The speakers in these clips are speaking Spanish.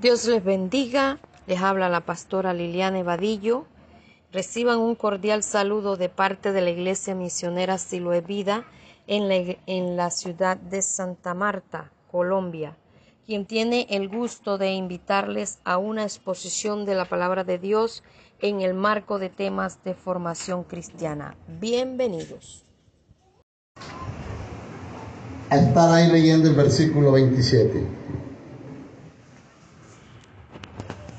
Dios les bendiga. Les habla la pastora Liliana Evadillo. Reciban un cordial saludo de parte de la Iglesia Misionera Siloe Vida en la, en la ciudad de Santa Marta, Colombia, quien tiene el gusto de invitarles a una exposición de la palabra de Dios en el marco de temas de formación cristiana. Bienvenidos. Estar ahí leyendo el versículo 27.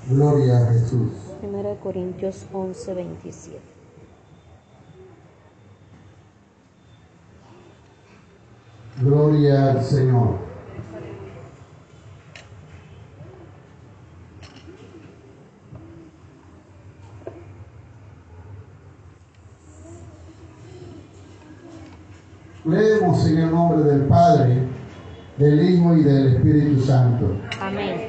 Gloria a Jesús. 1 Corintios 11, 27. Gloria al Señor. Leemos en el nombre del Padre, del Hijo y del Espíritu Santo. Amén.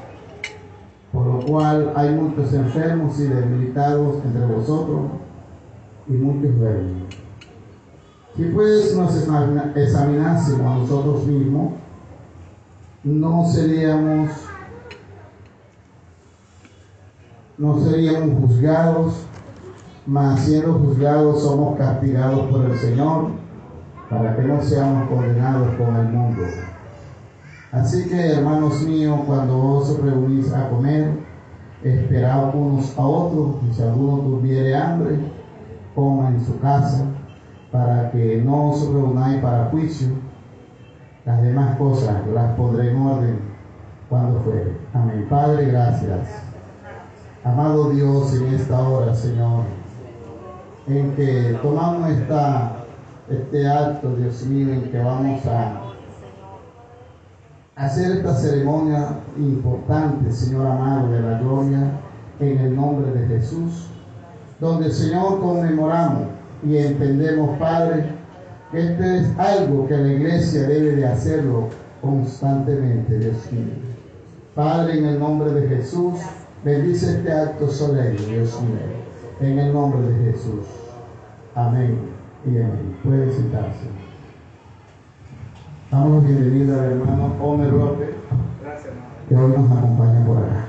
Por lo cual hay muchos enfermos y debilitados entre vosotros y muchos duermen. Si pues nos examinásemos a nosotros mismos, no seríamos, no seríamos juzgados, mas siendo juzgados somos castigados por el Señor, para que no seamos condenados con el mundo. Así que, hermanos míos, cuando os reunís a comer, esperad unos a otros, y si alguno tuviere hambre, coma en su casa para que no os reunáis para juicio. Las demás cosas las pondré en orden cuando fuere. Amén. Padre, gracias. Amado Dios, en esta hora, Señor, en que tomamos esta, este acto, Dios mío, en que vamos a hacer esta ceremonia importante, Señor amado, de la gloria, en el nombre de Jesús, donde, Señor, conmemoramos y entendemos, Padre, que este es algo que la iglesia debe de hacerlo constantemente, Dios mío. Padre, en el nombre de Jesús, bendice este acto solemne, Dios mío, en el nombre de Jesús. Amén y amén. Puede sentarse. Damos bienvenida al hermano Homer López, que hoy nos acompaña por acá.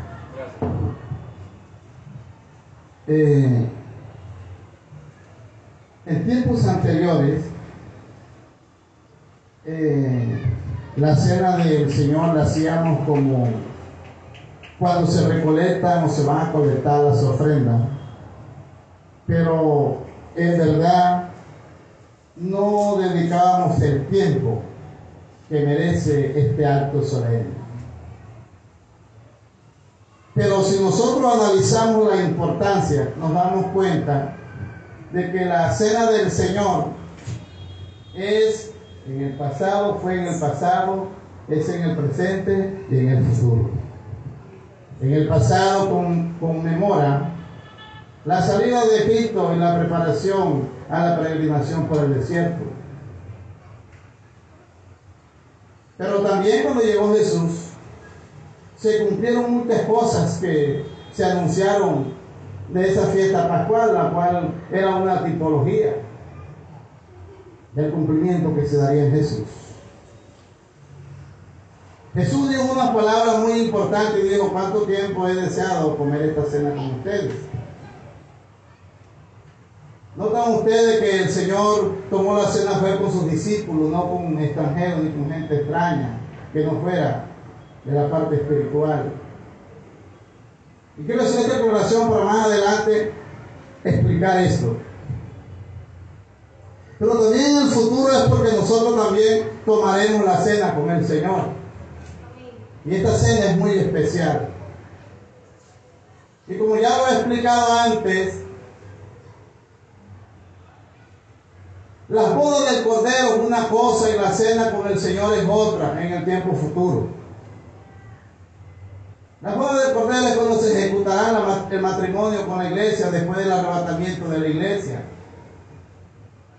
Eh, en tiempos anteriores, eh, la cena del Señor la hacíamos como cuando se recolectan o se van a colectar las ofrendas. Pero en verdad no dedicábamos el tiempo que merece este acto solemne. Pero si nosotros analizamos la importancia, nos damos cuenta de que la cena del Señor es en el pasado, fue en el pasado, es en el presente y en el futuro. En el pasado con, conmemora la salida de Egipto y la preparación a la peregrinación por el desierto. Pero también cuando llegó Jesús, se cumplieron muchas cosas que se anunciaron de esa fiesta pascual, la cual era una tipología del cumplimiento que se daría en Jesús. Jesús dijo una palabra muy importante y dijo, ¿cuánto tiempo he deseado comer esta cena con ustedes? Notan ustedes que el Señor tomó la cena fue con sus discípulos, no con extranjeros ni con gente extraña, que no fuera de la parte espiritual. Y quiero hacer esta declaración para más adelante explicar esto. Pero también en el futuro es porque nosotros también tomaremos la cena con el Señor. Y esta cena es muy especial. Y como ya lo he explicado antes, las bodas del Cordero es una cosa y la cena con el Señor es otra en el tiempo futuro. La boda del Cordero es cuando se ejecutará el matrimonio con la iglesia después del arrebatamiento de la iglesia.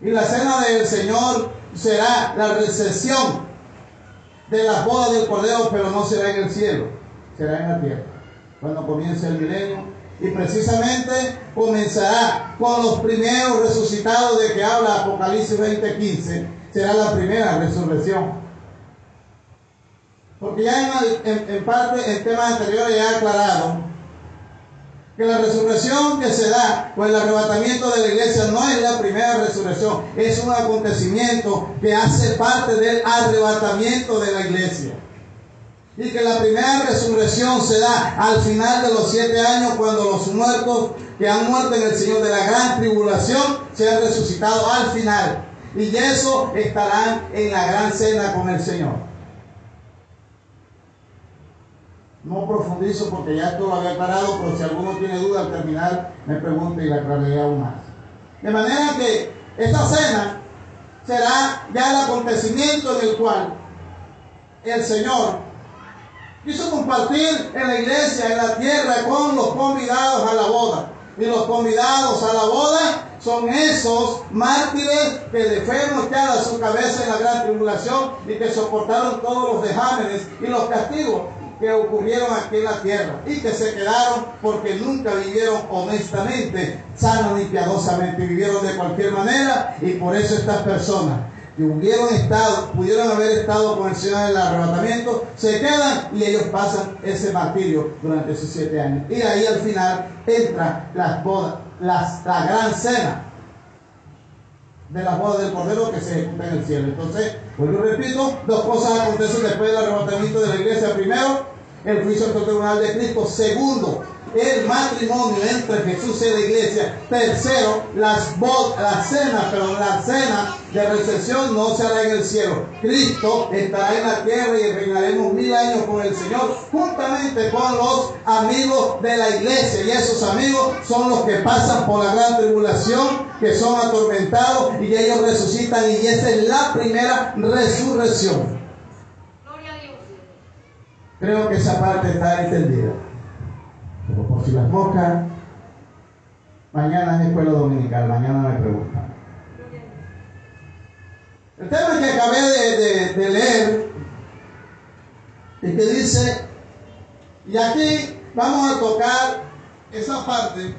Y la cena del Señor será la recepción de la boda del Cordero, pero no será en el cielo, será en la tierra, cuando comience el milenio. Y precisamente comenzará con los primeros resucitados de que habla Apocalipsis 20:15, será la primera resurrección. Porque ya en, parte en temas anteriores ya he aclarado que la resurrección que se da o el arrebatamiento de la iglesia no es la primera resurrección, es un acontecimiento que hace parte del arrebatamiento de la iglesia. Y que la primera resurrección se da al final de los siete años cuando los muertos que han muerto en el Señor de la gran tribulación se han resucitado al final. Y eso estarán en la gran cena con el Señor. No profundizo porque ya esto lo había aclarado, pero si alguno tiene duda al terminar, me pregunta y la aclararé aún más. De manera que esta cena será ya el acontecimiento en el cual el Señor quiso compartir en la iglesia, en la tierra, con los convidados a la boda. Y los convidados a la boda son esos mártires que de fe a su cabeza en la gran tribulación y que soportaron todos los dejámenes y los castigos que ocurrieron aquí en la tierra y que se quedaron porque nunca vivieron honestamente, sano y piadosamente, vivieron de cualquier manera y por eso estas personas que hubieron estado, pudieron haber estado con el Señor en el arrebatamiento, se quedan y ellos pasan ese martirio durante esos siete años. Y ahí al final entra las bodas, las, la gran cena de las bodas del Cordero que se ejecuta en el cielo. Entonces, pues yo repito, dos cosas acontecen después del arrebatamiento de la iglesia. Primero, el juicio tribunal de Cristo. Segundo, el matrimonio entre Jesús y la iglesia. Tercero, las la cena, pero la cena de recepción no se hará en el cielo. Cristo estará en la tierra y reinaremos mil años con el Señor, juntamente con los amigos de la iglesia. Y esos amigos son los que pasan por la gran tribulación, que son atormentados y ellos resucitan. Y esa es la primera resurrección. Creo que esa parte está entendida. Por si las moscas, mañana es escuela dominical, mañana me preguntan. El tema que acabé de, leer y que dice, y aquí vamos a tocar esa parte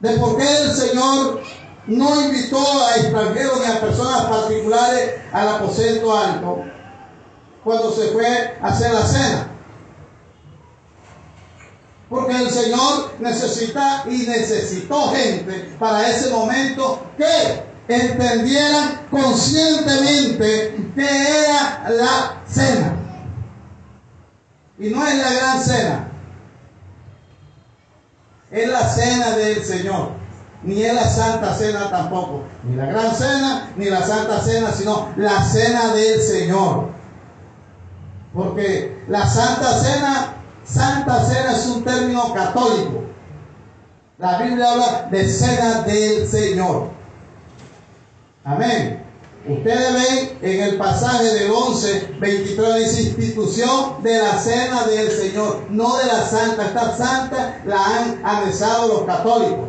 de por qué el Señor no invitó a extranjeros ni a personas particulares al aposento alto cuando se fue a hacer la cena. Porque el Señor necesita y necesitó gente para ese momento que entendieran conscientemente que era la cena. Y no es la gran cena. Es la cena del Señor. Ni es la santa cena tampoco. Ni la gran cena, ni la santa cena, sino la cena del Señor. Porque la Santa Cena, Santa Cena es un término católico. La Biblia habla de cena del Señor. Amén. Ustedes ven en el pasaje del 11, 23, dice institución de la cena del Señor, no de la santa. Esta santa la han anexado los católicos.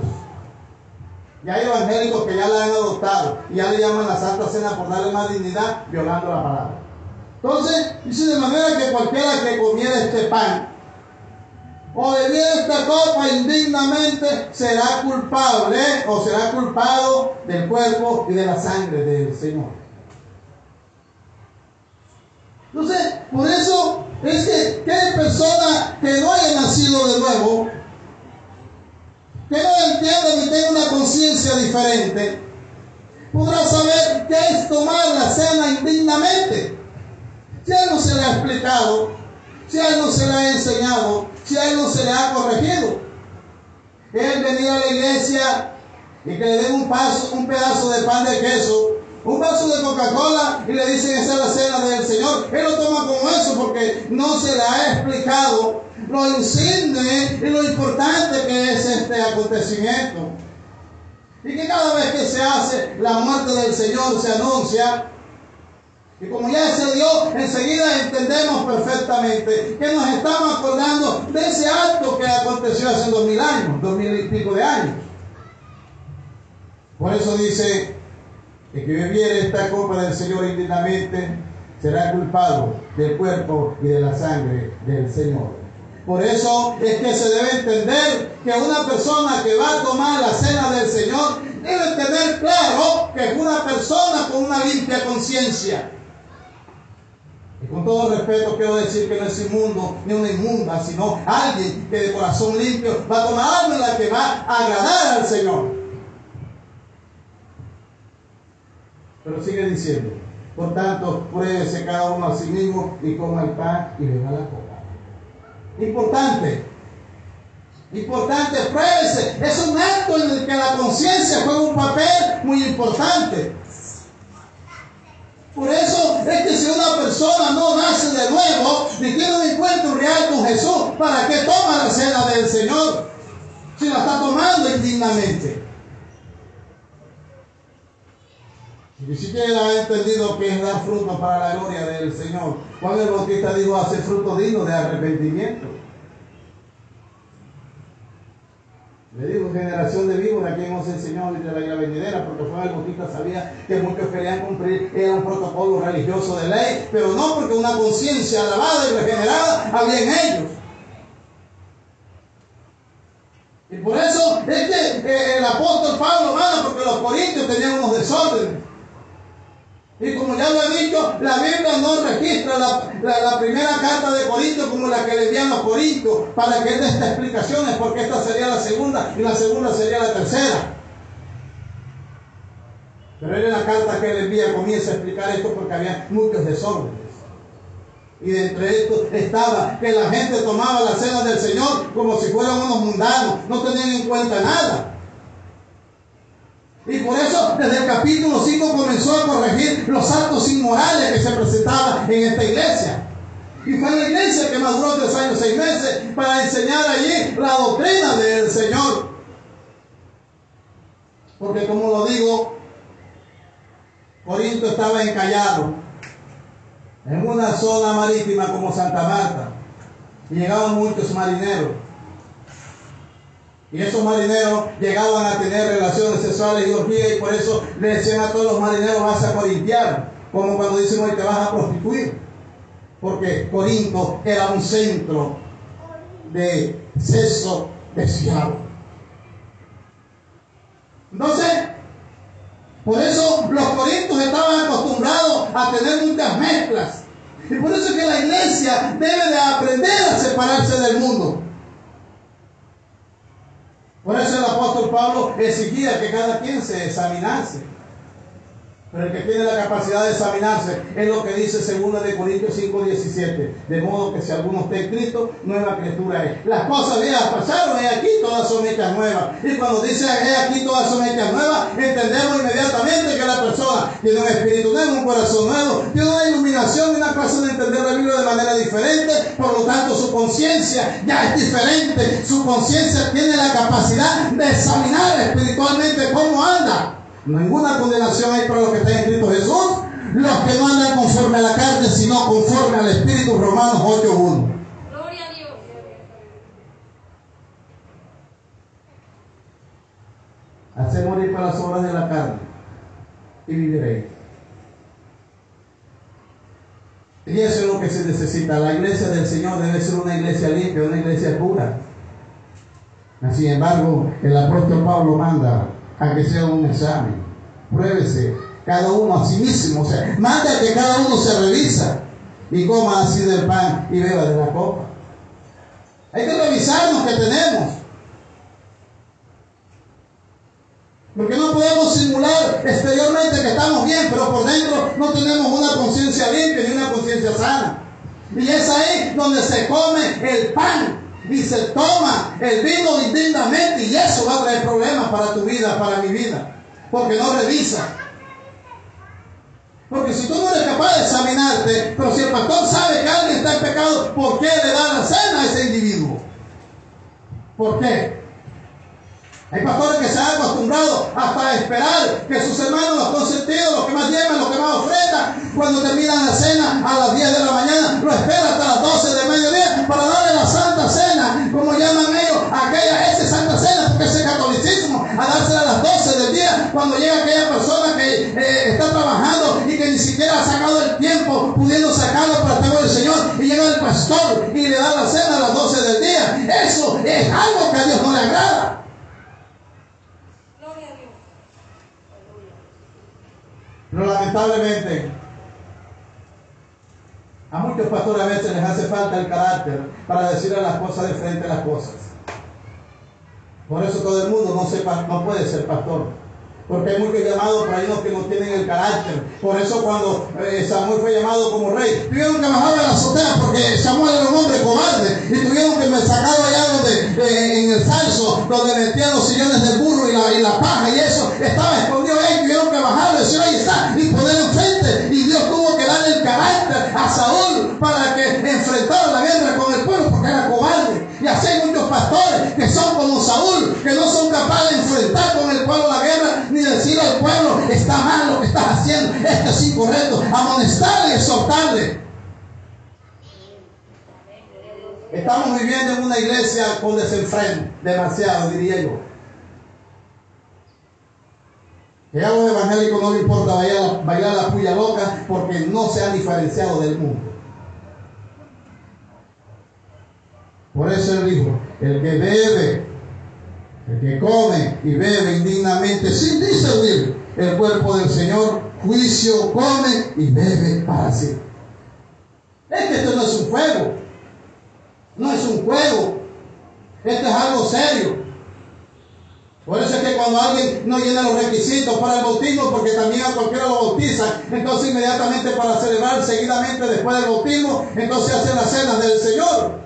Y hay evangélicos que ya la han adoptado y ya le llaman la santa cena por darle más dignidad, violando la palabra. Entonces, dice de manera que cualquiera que comiera este pan o bebiera esta copa indignamente será culpable o será culpado del cuerpo y de la sangre del Señor. Entonces, por eso es que, hay persona que no haya nacido de nuevo, que no entienda ni tenga una conciencia diferente, podrá saber qué es tomar la cena indignamente. Si a él no se le ha explicado, si a él no se le ha enseñado, si a él no se le ha corregido. Él venía a la iglesia y que le den un, paso, un pedazo de pan de queso, un vaso de Coca-Cola y le dicen esa es la cena del Señor. Él lo toma como eso porque no se le ha explicado lo insigne y lo importante que es este acontecimiento. Y que cada vez que se hace la muerte del Señor se anuncia Y como ya se dio, enseguida entendemos perfectamente que nos estamos acordando de ese acto que aconteció hace dos mil años, dos mil y pico de años. Por eso dice que que bebiere esta copa del Señor indignamente será culpado del cuerpo y de la sangre del Señor. Por eso es que se debe entender que una persona que va a tomar la cena del Señor debe tener claro que es una persona con una limpia conciencia. Con todo respeto quiero decir que no es inmundo ni una inmunda, sino alguien que de corazón limpio va a tomar algo en la que va a agradar al Señor. Pero sigue diciendo, por tanto, pruébese cada uno a sí mismo y coma el pan y beba la copa. Importante. Importante, pruébese. Es un acto en el que la conciencia juega un papel muy importante. Por eso es que si una persona no nace de nuevo, ni tiene un encuentro real con Jesús, ¿para qué toma la cena del Señor? Si la está tomando indignamente. Ni siquiera ha entendido que es dar fruto para la gloria del Señor. Juan el Bautista dijo, hace fruto digno de arrepentimiento. Le digo, generación de víboras, quien nos enseñó de la isla venidera, porque Juan el Bautista sabía que muchos querían cumplir, era un protocolo religioso de ley, pero no porque una conciencia alabada y regenerada había en ellos. Y por eso es que eh, el apóstol Pablo manda, porque los corintios tenían unos desórdenes. Y como ya lo he dicho, la Biblia no registra la, la, primera carta de Corintios como la que le envían los Corintios para que dé estas explicaciones, porque esta sería la segunda y la segunda sería la tercera. Pero él en la carta que le envía comienza a explicar esto porque había muchos desórdenes. Y de entre estos estaba que la gente tomaba la cena del Señor como si fueran unos mundanos, no tenían en cuenta nada. Y por eso desde el capítulo 5 comenzó a corregir los actos inmorales que se presentaban en esta iglesia. Y fue la iglesia que maduró tres años, seis meses para enseñar allí la doctrina del Señor. Porque como lo digo, Corinto estaba encallado en una zona marítima como Santa Marta. Y llegaban muchos marineros. Y esos marineros llegaban a tener relaciones sexuales y orgías y por eso le decían a todos los marineros vas a corintiar, como cuando dicen hoy te vas a prostituir. Porque Corinto era un centro de sexo deseado. Entonces, por eso los corintios estaban acostumbrados a tener muchas mezclas. Y por eso es que la iglesia debe de aprender a separarse del mundo. Por eso el apóstol Pablo exigía que cada quien se examinase. Pero el que tiene la capacidad de examinarse es lo que dice 2 de Corintios 5, 17. De modo que si alguno está escrito, nueva criatura es. Las cosas viejas pasaron, y aquí todas son hechas nuevas. Y cuando dice he aquí todas son hechas nuevas, entendemos inmediatamente que la persona tiene un espíritu nuevo, un corazón nuevo, tiene una iluminación y una clase de entender la Biblia de manera diferente. Por lo tanto, su conciencia ya es diferente. Su conciencia tiene la capacidad de examinar espiritualmente cómo anda. Ninguna condenación hay para los que están en Cristo Jesús, los que no andan conforme a la carne, sino conforme al Espíritu, Romanos 8.1. Gloria a Dios. Hacer morir para las obras de la carne y viviréis. Y eso es lo que se necesita. La iglesia del Señor debe ser una iglesia limpia, una iglesia pura. Sin embargo, el apóstol Pablo manda a que sea un examen. Pruébese cada uno a sí mismo. O sea, manda que cada uno se revisa y coma así del pan y beba de la copa. Hay que revisarnos que tenemos. Porque no podemos simular exteriormente que estamos bien, pero por dentro no tenemos una conciencia limpia ni una conciencia sana. Y es ahí donde se come el pan se toma el vino indignamente y eso va a traer problemas para tu vida, para mi vida. Porque no revisa. Porque si tú no eres capaz de examinarte, pero si el pastor sabe que alguien está en pecado, ¿por qué le da la cena a ese individuo? ¿Por qué? Hay pastores que se han acostumbrado hasta esperar que sus hermanos, los consentidos, los que más llevan, los que más ofrendan, cuando terminan la cena a las 10 de la mañana, lo espera hasta las 12 de mediodía para darle cuando llega aquella persona que eh, está trabajando y que ni siquiera ha sacado el tiempo pudiendo sacarlo para el temor del Señor, y llega el pastor y le da la cena a las 12 del día. Eso es algo que a Dios no le agrada. Pero lamentablemente, a muchos pastores a veces les hace falta el carácter para decirle las cosas de frente a las cosas. Por eso todo el mundo no, sepa, no puede ser pastor. Porque hay muchos llamados, pero hay unos que no tienen el carácter. Por eso cuando eh, Samuel fue llamado como rey, tuvieron que bajar a la azotea porque Samuel era un hombre cobarde. Y tuvieron que sacarlo allá donde, eh, en el salso, donde metían los sillones del burro y la, paja y eso. Estaba escondido ahí, tuvieron que bajarlo, decir ahí está, y ponerlo enfrente. Y Dios tuvo que darle el carácter a Saúl para que enfrentara que son como Saúl, que no son capaces de enfrentar con el pueblo la guerra, ni decir al pueblo, está mal lo que estás haciendo, esto es incorrecto, amonestarle y exhortarle. Estamos viviendo en una iglesia con desenfreno, demasiado diría yo. Que a los evangélicos no le importa bailar, bailar la puya loca porque no se ha diferenciado del mundo. Por eso él dijo, el que bebe, el que come y bebe indignamente sin discernir el cuerpo del Señor, juicio come y bebe para sí. Es que esto no es un juego, no es un juego, esto es algo serio. Por eso es que cuando alguien no llena los requisitos para el bautismo, porque también a cualquiera lo bautizan, entonces inmediatamente para celebrar seguidamente después del bautismo, entonces hace la cena del Señor.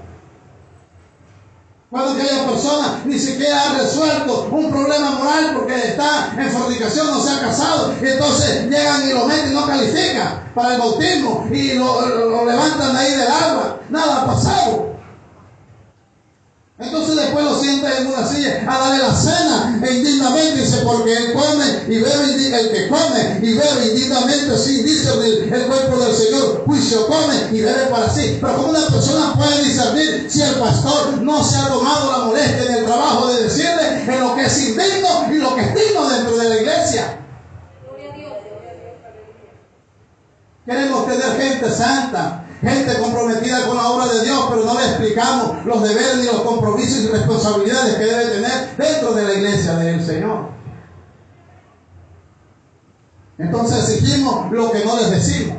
Cuando aquella persona ni siquiera ha resuelto un problema moral porque está en fornicación, no se ha casado, entonces llegan y lo meten y no califica para el bautismo y lo, lo levantan ahí del agua. Nada ha pasado. Entonces después lo sienta en una silla a darle la cena e indignamente dice, porque él come y bebe, el que come y bebe indignamente sin discernir el cuerpo del Señor, juicio come y bebe para sí. Pero como una persona puede discernir si el pastor no se ha tomado la molestia en el trabajo de decirle en lo que es indigno y lo que es digno dentro de la iglesia? Queremos tener gente santa, gente comprometida con la obra de Dios, pero no le explicamos los deberes ni los compromisos y responsabilidades que debe tener dentro de la iglesia del Señor. Entonces exigimos lo que no les decimos.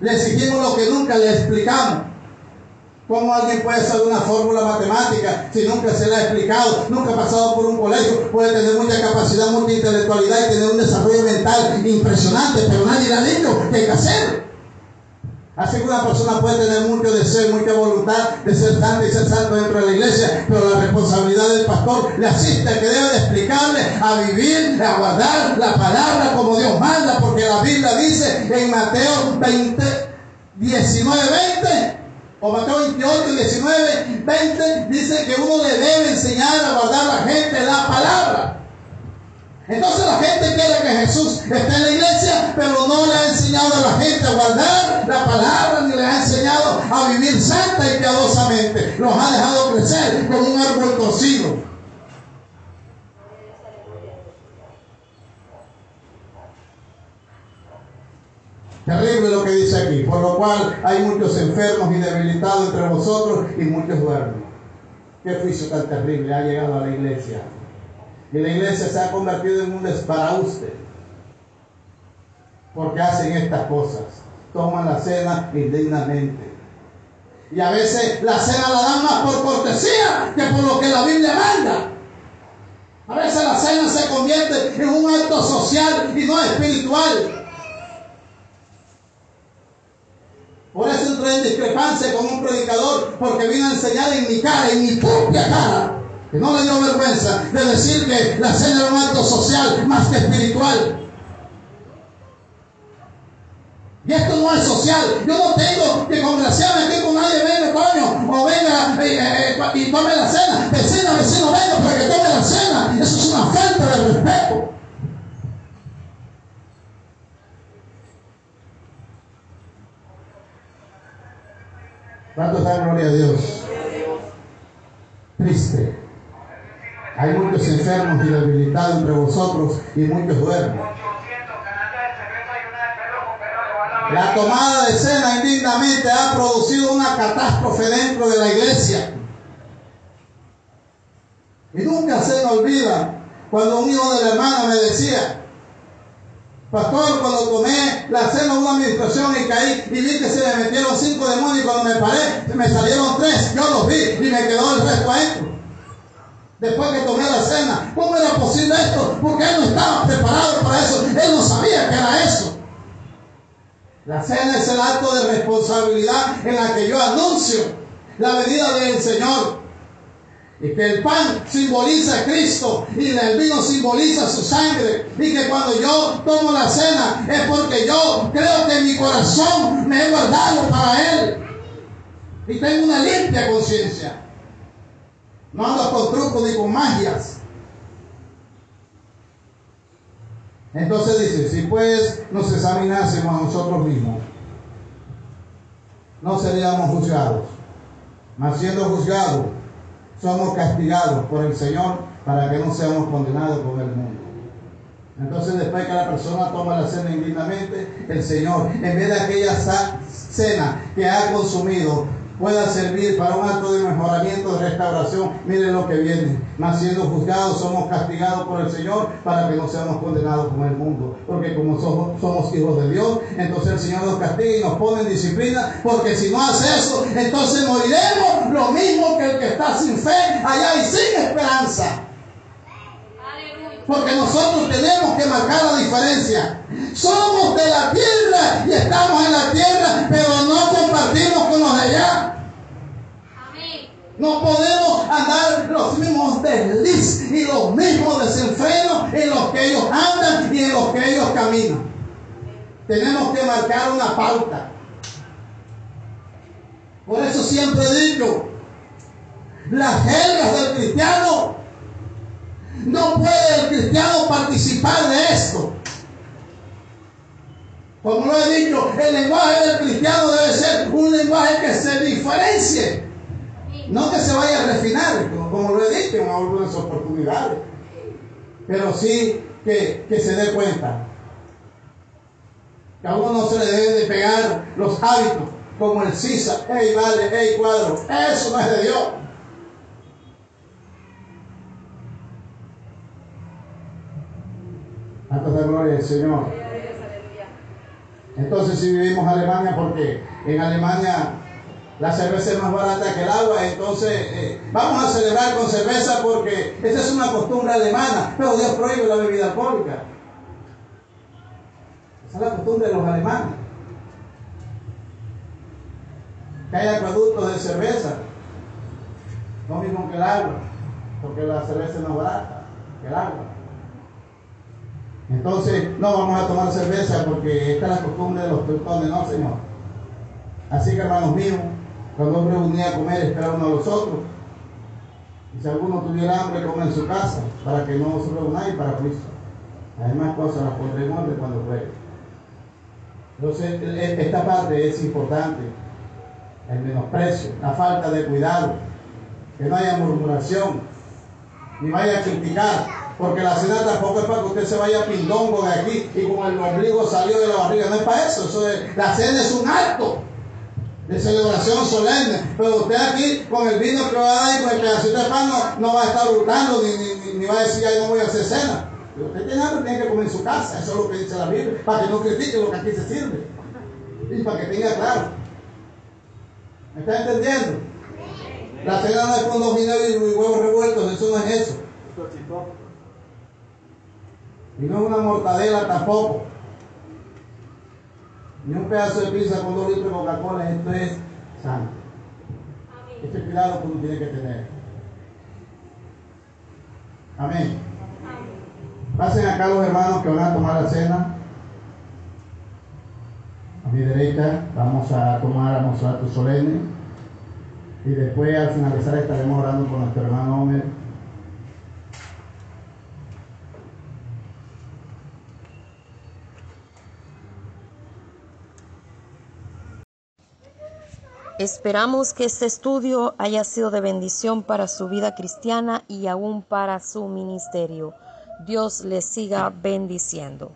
Le exigimos lo que nunca le explicamos. ¿Cómo alguien puede saber una fórmula matemática si nunca se le ha explicado, nunca ha pasado por un colegio? Puede tener mucha capacidad, mucha intelectualidad y tener un desarrollo mental impresionante, pero nadie le ha dicho qué hay que hacer. Así que una persona puede tener mucho deseo, mucha voluntad de ser santo y ser santo dentro de la iglesia, pero la responsabilidad del pastor le asiste que debe de explicarle a vivir, a guardar la palabra como Dios manda, porque la Biblia dice en Mateo 20, 19, 20, o Mateo 28, 19, 20, dice que uno le debe enseñar a guardar a la gente la palabra. Entonces la gente quiere que Jesús esté en la iglesia, pero no le ha enseñado a la gente a guardar la palabra, ni le ha enseñado a vivir santa y piadosamente. Los ha dejado crecer como un árbol torcido. Terrible lo que dice aquí, por lo cual hay muchos enfermos y debilitados entre vosotros y muchos duermen. Qué juicio tan terrible ha llegado a la iglesia. Y la iglesia se ha convertido en un desbarauste. Porque hacen estas cosas. Toman la cena indignamente. Y a veces la cena la dan más por cortesía que por lo que la Biblia manda. A veces la cena se convierte en un acto social y no espiritual. Por eso entré en discrepancia con un predicador porque vino a enseñar en mi cara, en mi propia cara, que no le dio vergüenza de decir que la cena era un acto social más que espiritual. Y esto no es social. Yo no tengo que congraciarme aquí con nadie, venga, coño, o venga, eh, eh, y tome la cena. Vecina, vecino, venga para que tome la cena. Eso es una falta de respeto. ¿Cuánto da gloria a Dios? Triste. Hay muchos enfermos y debilitados entre vosotros y muchos duermen. La tomada de cena indignamente ha producido una catástrofe dentro de la iglesia. Y nunca se me olvida cuando un hijo de la hermana me decía, Pastor, cuando tomé la cena una administración y caí y vi que se me metieron cinco demonios y cuando me paré me salieron tres, yo los vi y me quedó el resto adentro. Después que tomé la cena, ¿cómo era posible esto? Porque él no estaba preparado para eso, él no sabía que era eso. La cena es el acto de responsabilidad en la que yo anuncio la venida del Señor. Y que el pan simboliza a Cristo y el vino simboliza su sangre. Y que cuando yo tomo la cena es porque yo creo que mi corazón me he guardado para Él. Y tengo una limpia conciencia. No ando con trucos ni con magias. Entonces dice, si pues nos examinásemos a nosotros mismos, no seríamos juzgados. Mas siendo juzgados, somos castigados por el Señor para que no seamos condenados con el mundo. Entonces después que la persona toma la cena indignamente, el Señor, en vez de aquella cena que ha consumido, pueda servir para un acto de mejoramiento, de restauración. Miren lo que viene. Mas siendo juzgados, somos castigados por el Señor para que no seamos condenados con el mundo. Porque como somos, somos hijos de Dios, entonces el Señor nos castiga y nos pone en disciplina. Porque si no hace eso, entonces moriremos lo mismo que el que está sin fe allá y sin esperanza. Porque nosotros tenemos que marcar la diferencia. Somos de la tierra y estamos en la tierra, pero no compartimos con los de allá. No podemos andar los mismos desliz y los mismos desenfrenos en los que ellos andan y en los que ellos caminan. Tenemos que marcar una pauta. Por eso siempre digo, las reglas del cristiano no puede el cristiano participar de esto. Como lo he dicho, el lenguaje del cristiano debe ser un lenguaje que se diferencie. No que se vaya a refinar, como, lo he dicho en algunas oportunidades. Pero sí que, se dé cuenta. Que a uno no se le debe de pegar los hábitos, como el sisa, hey vale, hey cuadro. Eso no es de Dios. La gloria del Señor. Entonces si vivimos Alemania, porque en Alemania la cerveza es más barata que el agua, entonces eh, vamos a celebrar con cerveza porque esa es una costumbre alemana, pero Dios prohíbe la bebida alcohólica. Esa es la costumbre de los alemanes. Que hay acueductos de cerveza, lo mismo que el agua, porque la cerveza es más barata que el agua. Entonces, no vamos a tomar cerveza porque esta es la costumbre de los teutones, no, Señor. Así que, hermanos míos, cuando nos reunía a comer, esperar uno a los otros. Y si alguno tuviera hambre, come en su casa, para que no se reunáis para Cristo. Además, cosas las en orden cuando pueda. Entonces, esta parte es importante. El menosprecio, la falta de cuidado, que no haya murmuración, ni vaya a criticar porque la cena tampoco es para que usted se vaya pindongo de aquí y como el ombligo salió de la barriga. No es para eso. eso es, la cena es un acto de celebración solemne. Pero usted aquí con el vino que va a dar y con el pedacito de pan no, va a estar hurtando ni, ni, ni, va a decir, ay, no voy a hacer cena. Pero usted tiene hambre, tiene que comer en su casa. Eso es lo que dice la Biblia. Para que no critique lo que aquí se sirve. Y para que tenga claro. ¿Me está entendiendo? La cena no es con dos y huevos revueltos. Eso no es eso. Y no es una mortadela tampoco. Ni un pedazo de pizza con dos litros de Coca-Cola. Esto es sangre. Este cuidado que uno tiene que tener. Amén. Pasen acá los hermanos que van a tomar la cena. A mi derecha vamos a tomar a tu solemne. Y después al finalizar estaremos orando con nuestro hermano Homer. Esperamos que este estudio haya sido de bendición para su vida cristiana y aún para su ministerio. Dios les siga bendiciendo.